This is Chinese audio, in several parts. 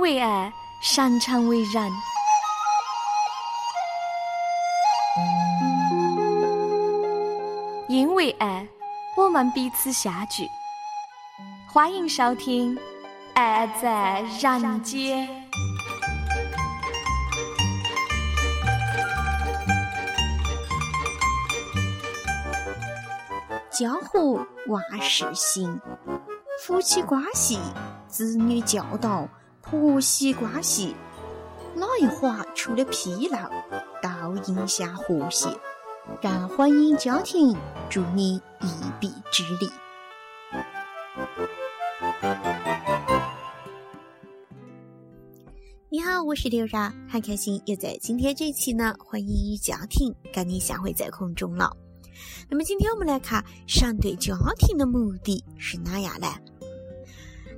为爱，擅长为人。因为爱，我们彼此相聚。欢迎收听《爱在人间》。江湖万事兴，夫妻关系、子女教导、婆媳关系，哪一环出了纰漏，都影响和谐。让婚姻家庭助你一臂之力。你好，我是刘然，很开心又在今天这一期呢，婚姻与家庭跟你相会在空中了。那么今天我们来看，上对家庭的目的是哪样呢？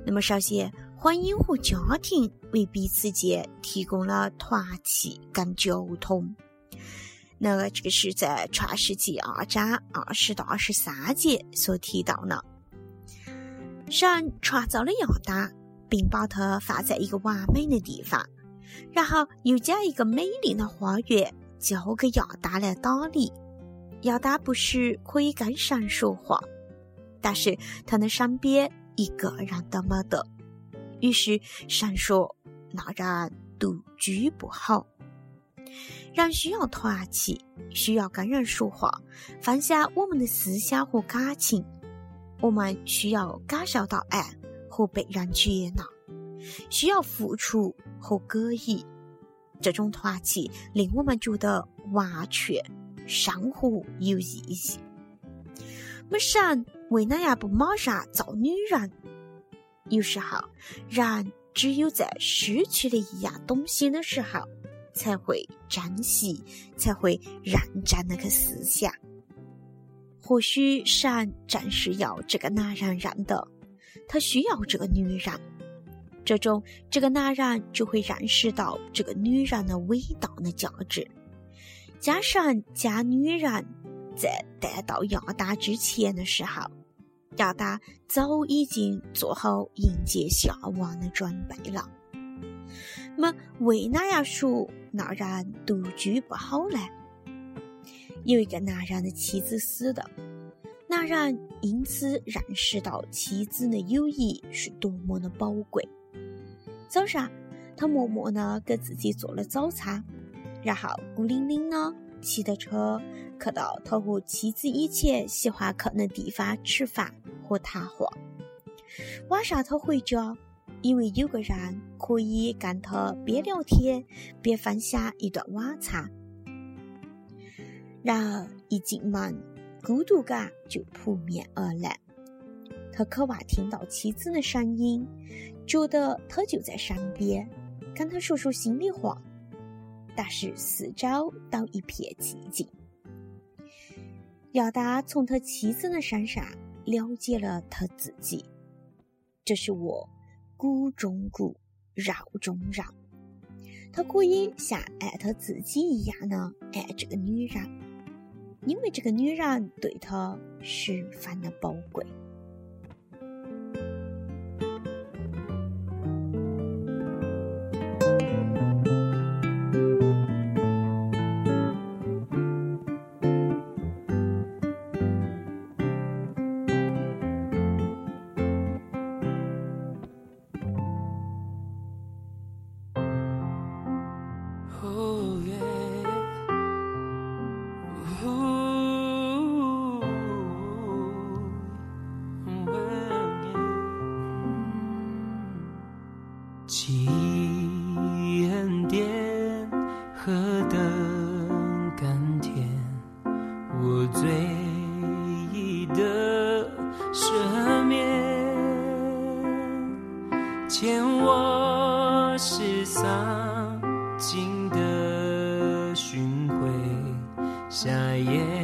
那么首先，婚姻和家庭为彼此间提供了团契跟交通。那这个是在创世纪二章二十到二十三节所提到的。神创造了亚当，并把他放在一个完美的地方，然后又将一个美丽的花园交给亚当来打理。亚当不是可以跟神说话，但是他的身边一个人都没得。于是神说：“那人独居不好。”人需要团契，需要跟人说话，分享我们的思想和感情。我们需要感受到爱和被人接纳，需要付出和给予。这种团契令我们觉得完全，生活有意义。么神为哪样不马上造女人？有时候，人只有在失去了一样东西的时候。才会珍惜，才会认真的去思想。或许善正是要这个男人认得，他需要这个女人，这种这个男人就会认识到这个女人的伟大的价值。加上将女人在带到亚当之前的时候，亚当早已经做好迎接夏娃的准备了。么为哪样说？那人独居不好呢？有一个男人的妻子死了，男人因此认识到妻子的友谊是多么的宝贵。早上，他默默的给自己做了早餐，然后孤零零的骑着车去到他和妻子以前喜欢去的地方吃饭和谈话。晚上，他回家。因为有个人可以跟他边聊天边分享一段晚餐，然而一进门，孤独感就扑面而来。他渴望听到妻子的声音，觉得他就在身边，跟他说说心里话。但是四周都一片寂静。亚当从他妻子的身上了解了他自己，这是我。骨中骨，肉中肉，他可以像爱他自己一样的爱这个女人，因为这个女人对他十分的宝贵。见我是洒尽的巡回，夏夜。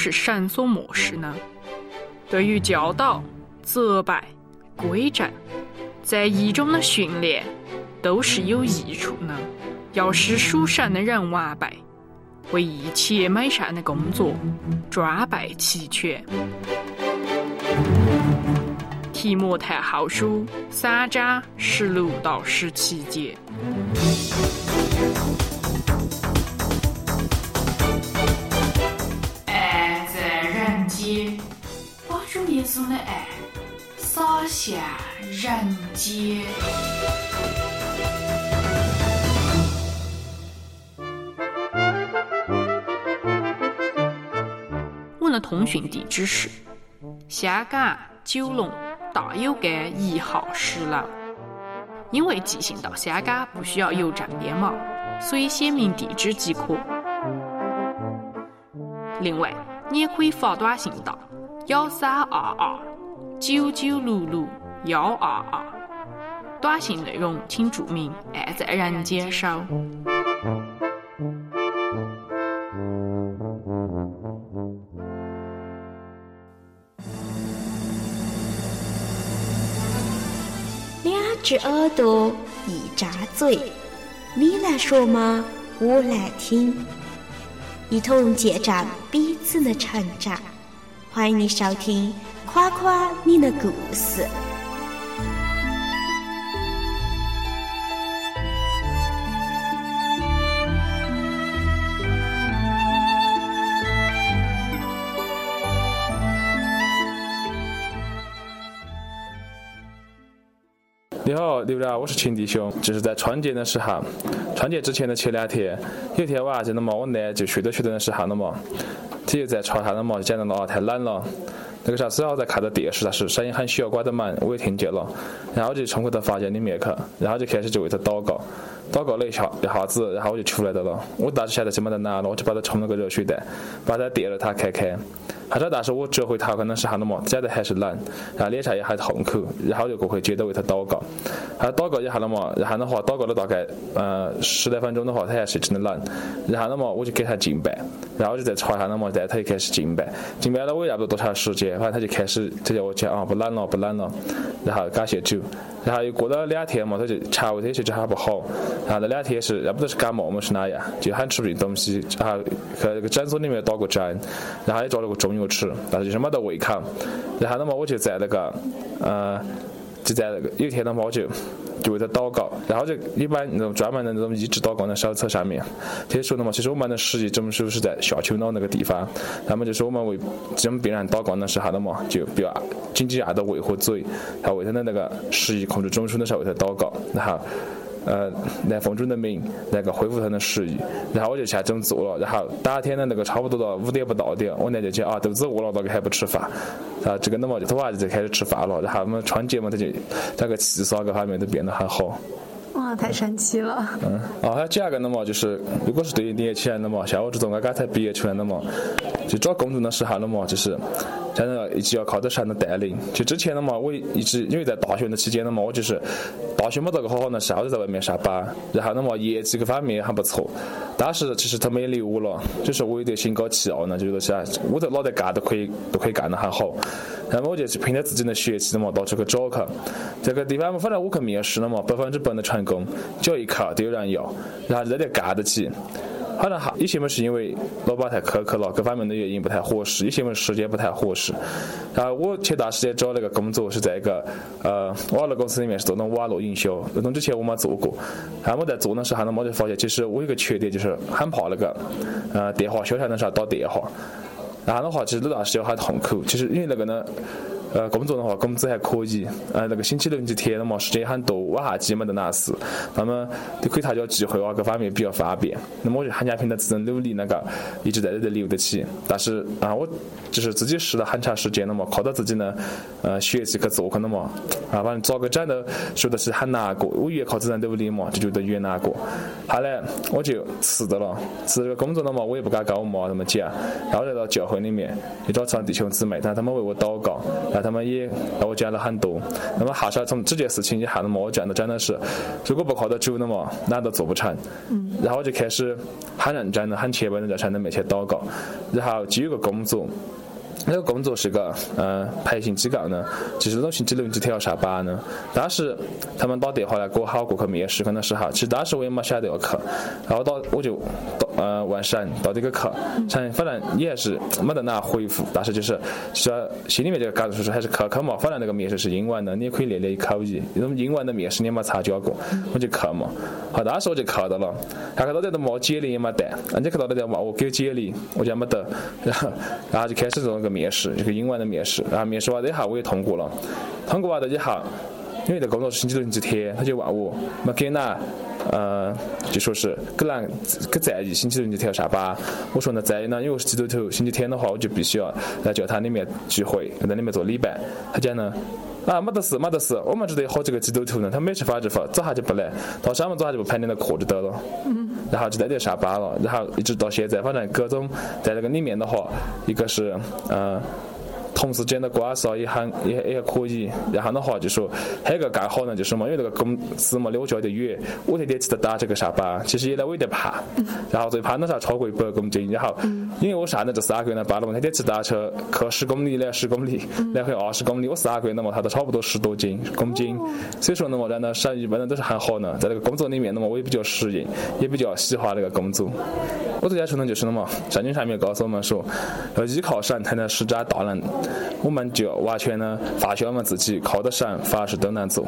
是神所漠视呢？对于教导、责备、规正，在一中的训练，都是有益处呢。要使属神的人完备，为一切美善的工作装备齐全。提摩太后书三章十六到十七节。主耶稣的爱洒向人间。我的通讯地址是香港九龙大有街一号十楼。因为寄信到香港不需要邮政编码，所以写明地址即可。另外，你也可以发短信到幺三二二九九六六幺二二，短信内容请注明“爱在人间”收。两只耳朵一张嘴，你来说嘛，我来听，一同见证彼此的成长。欢迎你收听《夸夸你的故事》。你好，刘哥，我是秦弟兄。就是在春节的时候，春节之前的前两天，有天晚上了嘛，我奶就睡着睡着的时候了嘛。他就在床上了嘛，就讲到啊太冷了。那个时候正好在看着电视，但是声音很小，关着门，我也听见了。然后我就冲回到房间里面去，然后就开始就为他祷告。祷告了一下一下子，然后我就出来的了。我当时晓得是没得哪了，我就把他冲了个热水袋，把他电了他开开。后头但是我折回头看的时候了。嘛，觉得还是冷，然后脸上也很痛苦，然后就过去接着为他祷告。他祷告一下了。嘛，然后的话祷告了。大概呃十来分钟的话，他还是真的冷。然后的嘛，我就给他敬拜，然后我就在床上了。嘛，带他就开始敬拜。敬拜了。我也不多长时间，反正他就开始他叫我讲啊不冷了。不冷了，然后感谢主。然后又过了。两天嘛，他就肠胃这些就很不好，然后那两天是要不就是感冒嘛是哪样，就很吃不进东西，然后去那个诊所里面打过针，然后也抓了。个中药药吃，但是就是没得胃口。然后呢嘛，我就在那个，呃，就在那个有一天的嘛，我就就为他祷告，然后就一般那种专门的那种医治祷告的手册上面，他说的嘛，其实我们的实际中枢是在下丘脑那个地方，那么就是我们为这种病人祷告的时候的嘛，就不要紧紧按到胃和嘴，然后为他的那个食欲控制中枢的时候为他祷告，然后。呃，来奉主的命，那个恢复他的食欲，然后我就下这么做了，然后当天的那个差不多到五点不到点，我奶就讲啊，肚子饿了，咋个还不吃饭，啊这个那么就他娃就在开始吃饭了，然后我们春节嘛，他就那个气色各方面都变得很好。太神奇了！嗯，哦，还有第二个的嘛，就是如果是对于年轻人的嘛，像我这种刚刚才毕业出来的嘛，就找工作的时候的嘛，就是。现在一直要靠着神的带领。就之前的嘛，我一直因为在大学的期间的嘛，我就是大学没得个好好的时候，就在外面上班。然后的嘛，业绩各方面还不错。当时其实他们也留我了，就是我有点心高气傲呢，就觉得是我在哪里干都可以，都可以干得很好。那么我就去凭着自己的学习的嘛，到处去找去。这个地方嘛，反正我去面试了嘛，百分之百的成功，只要一考都有人要，然后在这干得起。可能哈，有些嘛是因为老板太苛刻了，各方面的原因不太合适；有些嘛时间不太合适。然后我前段时间找那个工作是在一个呃网络公司里面是做那种网络营销，那种之前我没做过。然后我在做的时候呢，我就发现其实我有个缺点就是很怕那个呃电话销售的时候打电话。然后的话，其实那段时间很痛苦，其实因为那个呢。呃，工作的话，工资还可以。呃，那个星期六、星期天的嘛，时间也很多，晚上基本都难事。那么就可以参加聚会啊，各方面比较方便。那么我就很加凭着自己努力，那个一直在这里留得起。但是啊，我就是自己试了很长时间了嘛，靠到自己呢，呃，学习去做可能嘛。啊，反正咋个整都说的是很难过。我越靠自己努力嘛，就觉得越难过。后来我就辞的了，辞这个工作了嘛，我也不敢跟我妈那么讲。然后来到教会里面，去找弟兄姊妹，但他们为我祷告。他们也让我讲了很多。那么后来从这件事情以后，那么我讲的真的是，如果不靠得住的嘛，哪都做不成。嗯。然后我就开始很认真的、很虔诚的在神的面前祷告。然后就有个工作，那个工作是个嗯培训机构呢，就是那种星期六、星期天要上班呢。当时他们打电话来给我喊我过去面试，可能时候，其实当时我也没想得要去。然后到我就到。呃，万神到这个去，反正你还是没得哪回复，但是就是说心里面这个感受是还是去去嘛。反正那个面试是英文的，你也可以练练口语。那种英文的面试你也没参加过，我就去嘛。好，当时我就去到了，然后到这都没简历也没得，人家去到那问我给简历，我就没得，然 后然后就开始做那个面试，这个英文的面试。然后面试完以后我也通过了，通过完了以后，因为这工作是星期六星期天，他就问我没给哪。呃，就说是可能可在意星期六星期天要上班。我说那在意呢，因为我是基督徒，星期天的话我就必须要在教堂里面聚会，在里面做礼拜。他讲呢，啊，没得事，没得事，我们这里好几个基督徒呢，他没吃饭就发，早下就不来，到上午早下就不排你的课就得了。嗯。然后就在这上班了，然后一直到现在，反正各种在那个里面的话，一个是嗯。同事间的关系啊也很也也可以，然后的话就说还有个更好呢，就是嘛，因为那个公司嘛离我家有点远，我天天骑着打这个上班，其实也来我有点怕，然后最怕的时候超过一百公斤，然后因为我上的这三个月呢，办了嘛，天天骑单车，去十公里来十公里，来回二十公里，我三个月的嘛，它都差不多十多斤公斤，所以说呢嘛，然后生意本来都是很好呢，在那个工作里面呢嘛，我也比较适应，也比较喜欢那个工作。我最要求呢就是的嘛，圣经上面告诉我们说，要依靠神才能施展大能。我们就完全呢放下我们自己靠得上，凡事都能做。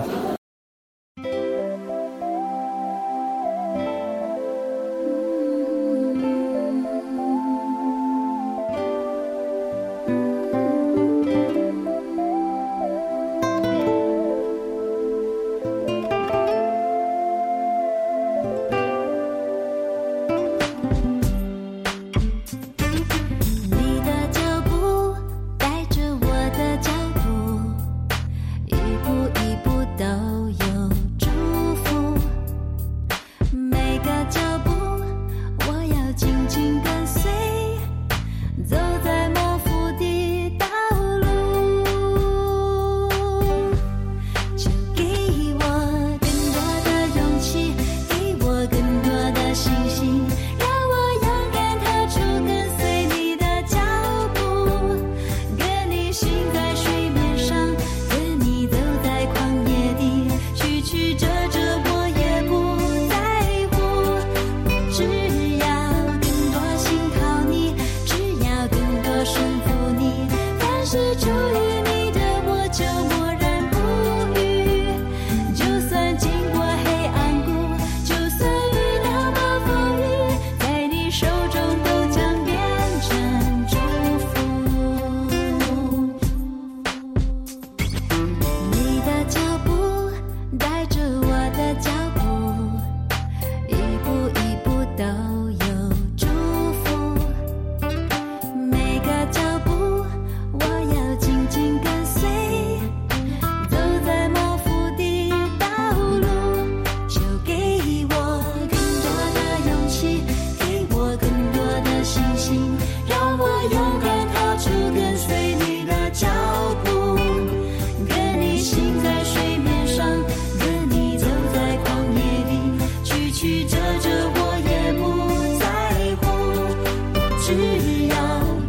只要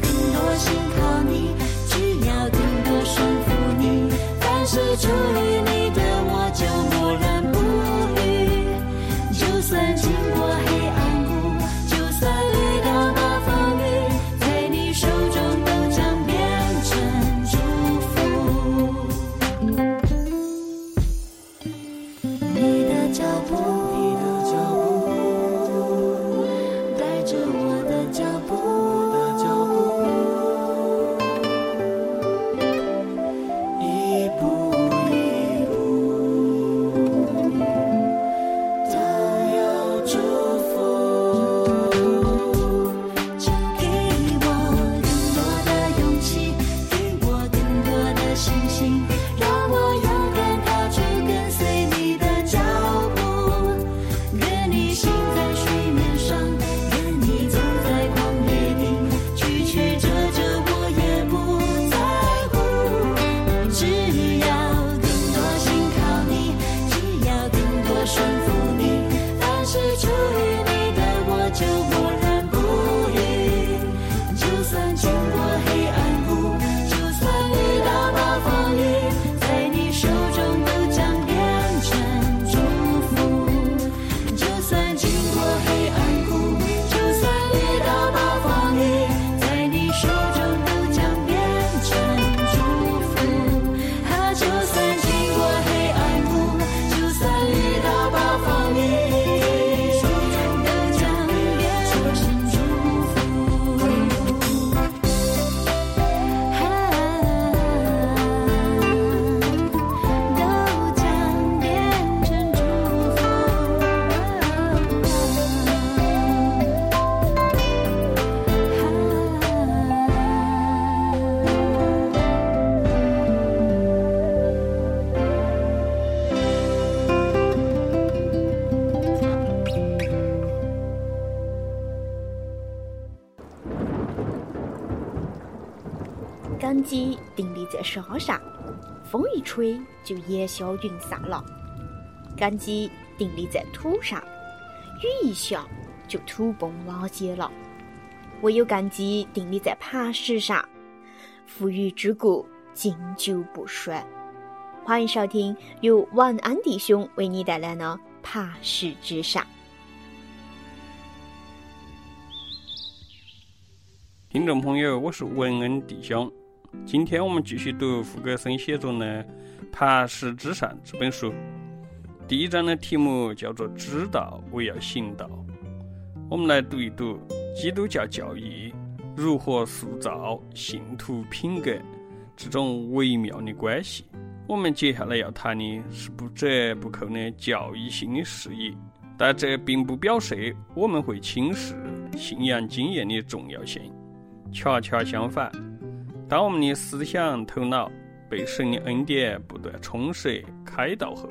更多心靠你只要更多顺服你凡是出于你的我就蓦然吹就烟消云散了；根基定立在土上，雨一下就土崩瓦解了。唯有根基定立在磐石上，富裕之故经久不衰。欢迎收听由晚安弟兄为你带来的《磐石之上》。听众朋友，我是文恩弟兄。今天我们继续读胡格森写作的《磐石之上》这本书。第一章的题目叫做“知道为要行道”。我们来读一读基督教教义如何塑造信徒品格这种微妙的关系。我们接下来要谈的是不折不扣的教义性的事宜，但这并不表示我们会轻视信仰经验的重要性。恰恰相反，当我们的思想头脑被神的恩典不断充实开导后，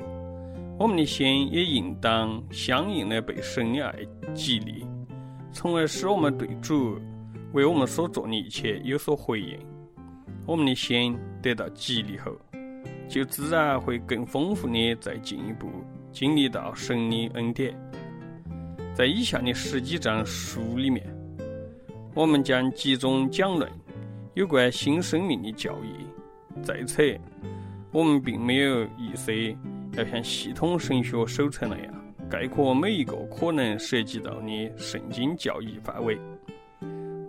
我们的心也应当相应的被神的爱激励，从而使我们对主为我们所做的一切有所回应。我们的心得到激励后。就自然会更丰富的再进一步经历到神的恩典。在以下的十几章书里面，我们将集中讲论有关新生命的教义。在此，我们并没有意思要像系统神学手册那样概括每一个可能涉及到的圣经教义范围。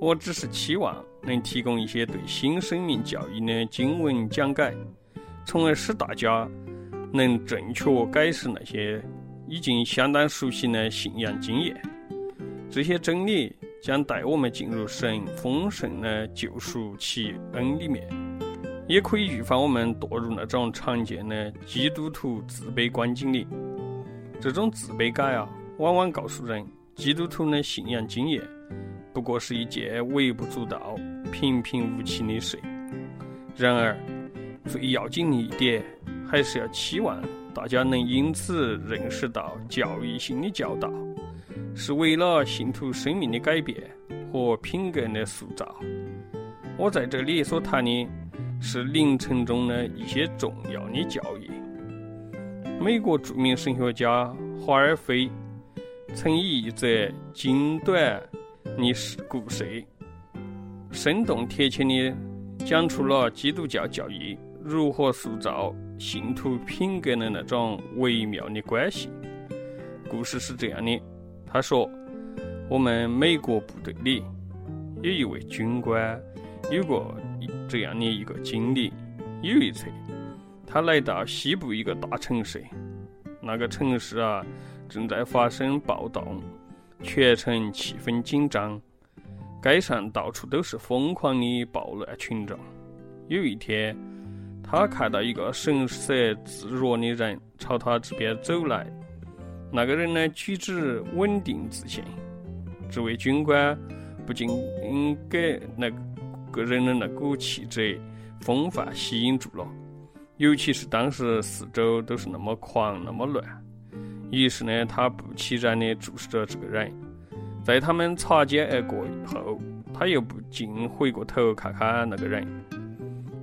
我只是期望能提供一些对新生命教义的经文讲解。从而使大家能正确解释那些已经相当熟悉的信仰经验。这些真理将带我们进入神丰盛的救赎其恩里面，也可以预防我们堕入那种常见的基督徒自卑观境里。这种自卑感啊，往往告诉人，基督徒的信仰经验不过是一件微不足道、平平无奇的事。然而，最要紧的一点，还是要期望大家能因此认识到教育性的教导，是为了信徒生命的改变和品格的塑造。我在这里所谈的是凌晨中的一些重要的教义。美国著名神学家华尔菲曾以一则精短的故事，生动贴切地讲出了基督教教义。如何塑造信徒品格的那种微妙的关系？故事是这样的：他说，我们美国部队里有一位军官，有过这样的一个经历。有一次，他来到西部一个大城市，那个城市啊正在发生暴动，全城气氛紧张，街上到处都是疯狂的暴乱群众。有一天，他看到一个神色自若的人朝他这边走来，那个人呢举止稳定自信。这位军官不禁给那个人的那股气质风范吸引住了，尤其是当时四周都是那么狂那么乱。于是呢，他不其然地注视着这个人，在他们擦肩而过后，他又不禁回过头看看那个人。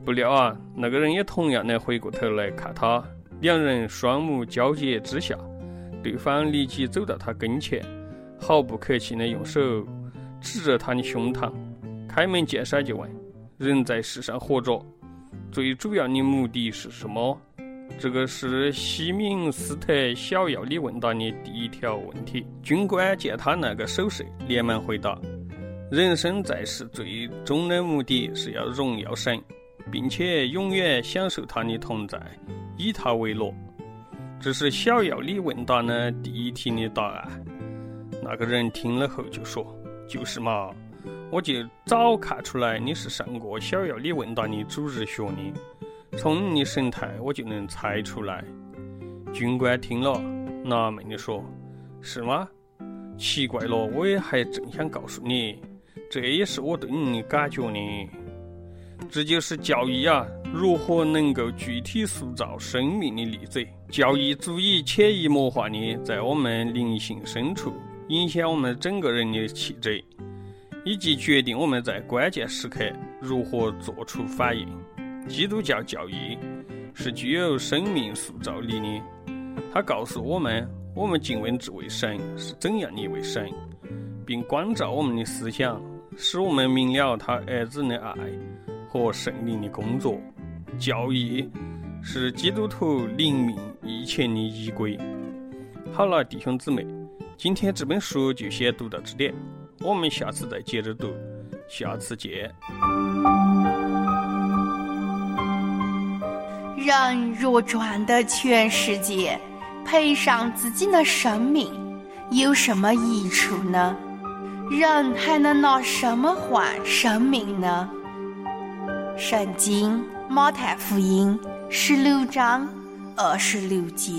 不料啊，那个人也同样的回过头来看他，两人双目交接之下，对方立即走到他跟前，毫不客气的用手指着他的胸膛，开门见山就问：“人在世上活着，最主要的目的是什么？”这个是西敏斯特小要你问答的第一条问题。军官见他那个手势，连忙回答：“人生在世，最终的目的是要荣耀神。”并且永远享受他的同在，以他为乐。这是小要理问答的第一题的答案。那个人听了后就说：“就是嘛，我就早看出来你是上过小要理问答的主日学的，从你的神态我就能猜出来。”军官听了，纳闷地说：“是吗？奇怪了，我也还正想告诉你，这也是我对你的感觉呢。”这就是教义啊，如何能够具体塑造生命的例子？教义足以潜移默化的在我们灵性深处影响我们整个人的气质，以及决定我们在关键时刻如何做出反应。基督教教义是具有生命塑造力的，它告诉我们，我们敬畏这位神是怎样的一位神，并关照我们的思想，使我们明了他儿子的爱和圣灵的工作。教义是基督徒灵命一切的依归。好了，弟兄姊妹，今天这本书就先读到这点，我们下次再接着读，下次见。人若赚得全世界，赔上自己的生命，有什么益处呢？人还能拿什么换生命呢？圣经马太福音十六章二十六节。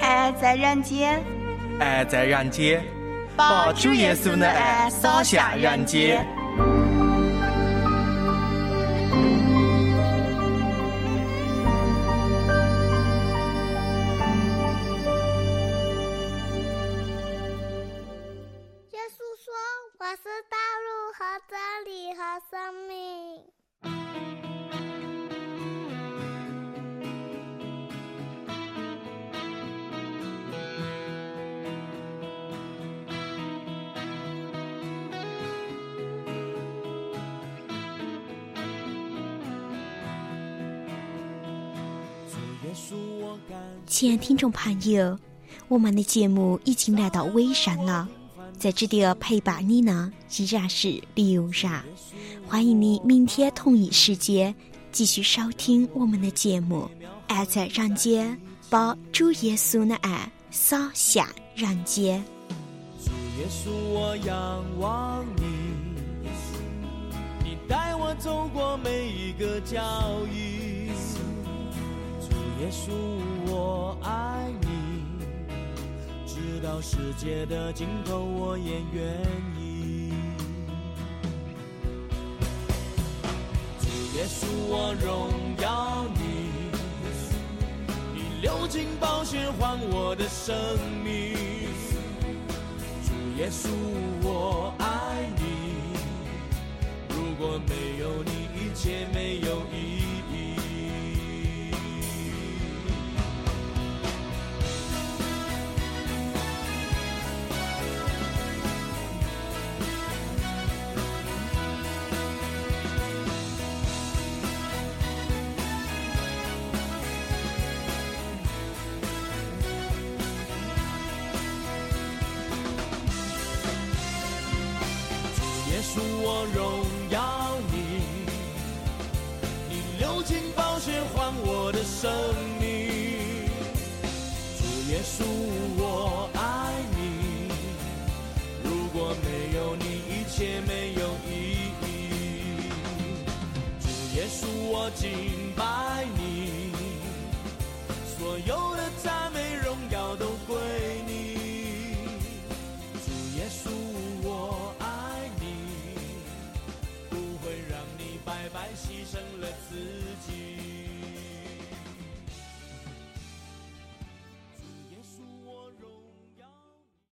爱在人间，爱在人间，把主耶稣的爱洒向人间。亲爱的听众朋友，我们的节目已经来到尾声了，在这里陪伴你呢，依然是刘然。欢迎你明天同一时间继续收听我们的节目。爱在人间，把主耶稣的爱洒向人间。主耶稣，我仰望你，你带我走过每一个脚印。耶稣，我爱你，直到世界的尽头，我也愿意。主耶稣，我荣耀你，你流尽宝血换我的生命。主耶稣，我爱你。如果没有你，一切没有意义。荣耀你，你流尽宝血换我的生命。主耶稣，我爱你，如果没有你，一切没有意义。主耶稣，我敬拜你，所有胜了。